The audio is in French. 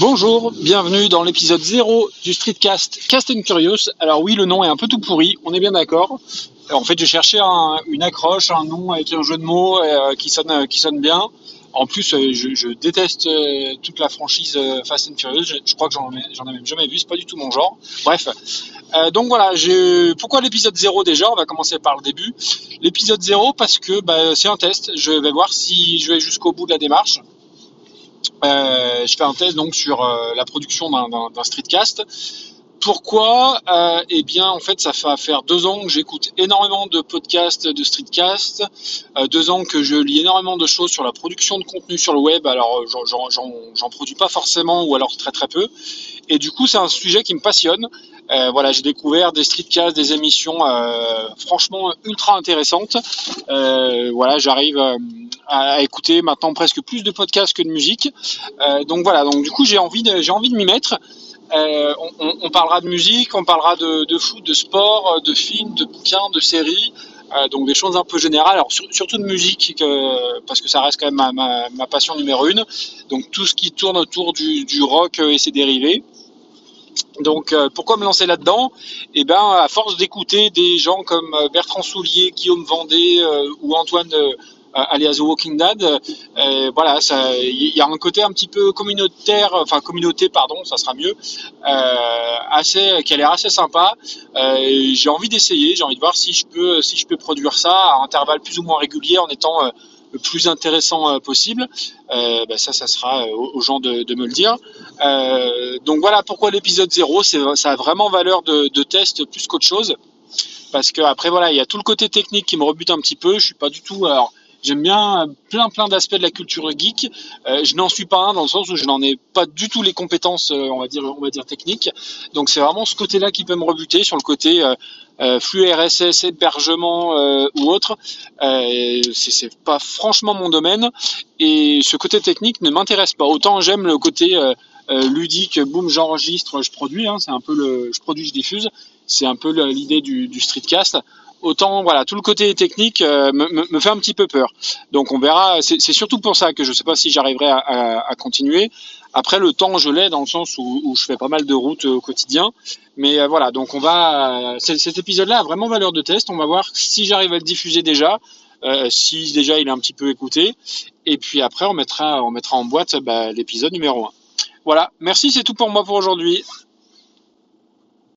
Bonjour, bienvenue dans l'épisode 0 du Streetcast Cast and Curious. Alors oui, le nom est un peu tout pourri, on est bien d'accord. En fait, j'ai cherché un- une accroche, un nom avec un jeu de mots euh, qui, sonne, bien. En plus, euh, je, déteste euh, toute la franchise Fast and Furious. Je, crois que j'en ai, même jamais vu, c'est pas du tout mon genre. Bref. Donc voilà, pourquoi l'épisode 0 déjà? On va commencer par le début. L'épisode 0 parce que bah, c'est un test. Je vais voir si je vais jusqu'au bout de la démarche. Euh, je fais un test donc sur euh, la production d'un- streetcast. Pourquoi? Euh, Eh bien, en fait, ça fait faire deux ans que j'écoute énormément de podcasts de streetcast, euh, deux ans que je lis énormément de choses sur la production de contenu sur le web. Alors, j'en produis pas forcément, ou alors très très peu. Et du coup, c'est un sujet qui me passionne. Euh, voilà, j'ai découvert des streetcasts, des émissions euh, franchement ultra intéressantes. Euh, voilà, j'arrive à, écouter maintenant presque plus de podcasts que de musique. Donc voilà, donc du coup, j'ai envie de, j'ai envie de m'y mettre. On, parlera de musique, on parlera de, de foot, de sport, de films, de bouquins, de séries, donc des choses un peu générales. Alors sur- surtout de musique, que- parce que ça reste quand même ma, ma- passion numéro une. Donc tout ce qui tourne autour du rock et ses dérivés. Donc euh, pourquoi me lancer là-dedans? Eh ben à force d'écouter des gens comme euh, Bertrand Soulier, Guillaume Vendée euh, ou Antoine euh, alias The Walking Dead, voilà, il y a un côté un petit peu communautaire, enfin communauté pardon, ça sera mieux, assez, qui a l'air assez sympa. J'ai envie d'essayer, j'ai envie de voir si je peux, si je peux produire ça à intervalles plus ou moins réguliers en étant le plus intéressant euh, possible. Euh, bah, ça, ça sera euh, aux, gens de, me le dire. Donc voilà pourquoi l'épisode 0, c'est, ça a vraiment valeur de, test plus qu'autre chose. Parce que après voilà, il y a tout le côté technique qui me rebute un petit peu. Je suis pas du tout. J'aime bien plein plein d'aspects de la culture geek. Euh, je n'en suis pas un dans le sens où je n'en ai pas du tout les compétences, euh, on va dire, on va dire techniques. Donc c'est vraiment ce côté-là qui peut me rebuter sur le côté euh, euh, flux RSS, hébergement euh, ou autre. Euh, c'est, pas franchement mon domaine et ce côté technique ne m'intéresse pas. Autant j'aime le côté euh, euh, ludique, boum, j'enregistre, je produis. Hein, c'est un peu le, je produis, je diffuse. C'est un peu l'idée du streetcast. Autant voilà, tout le côté technique euh, me, fait un petit peu peur. Donc on verra. C'est surtout pour ça que je ne sais pas si j'arriverai à, continuer. Après le temps, je l'ai dans le sens où, je fais pas mal de routes euh, au quotidien. Mais euh, voilà, donc on va. Cet épisode-là a vraiment valeur de test. On va voir si j'arrive à le diffuser déjà, si déjà il est un petit peu écouté. Et puis après, on mettra, on mettra en boîte bah, l'épisode numéro 1. Voilà, merci, c'est tout pour moi pour aujourd'hui.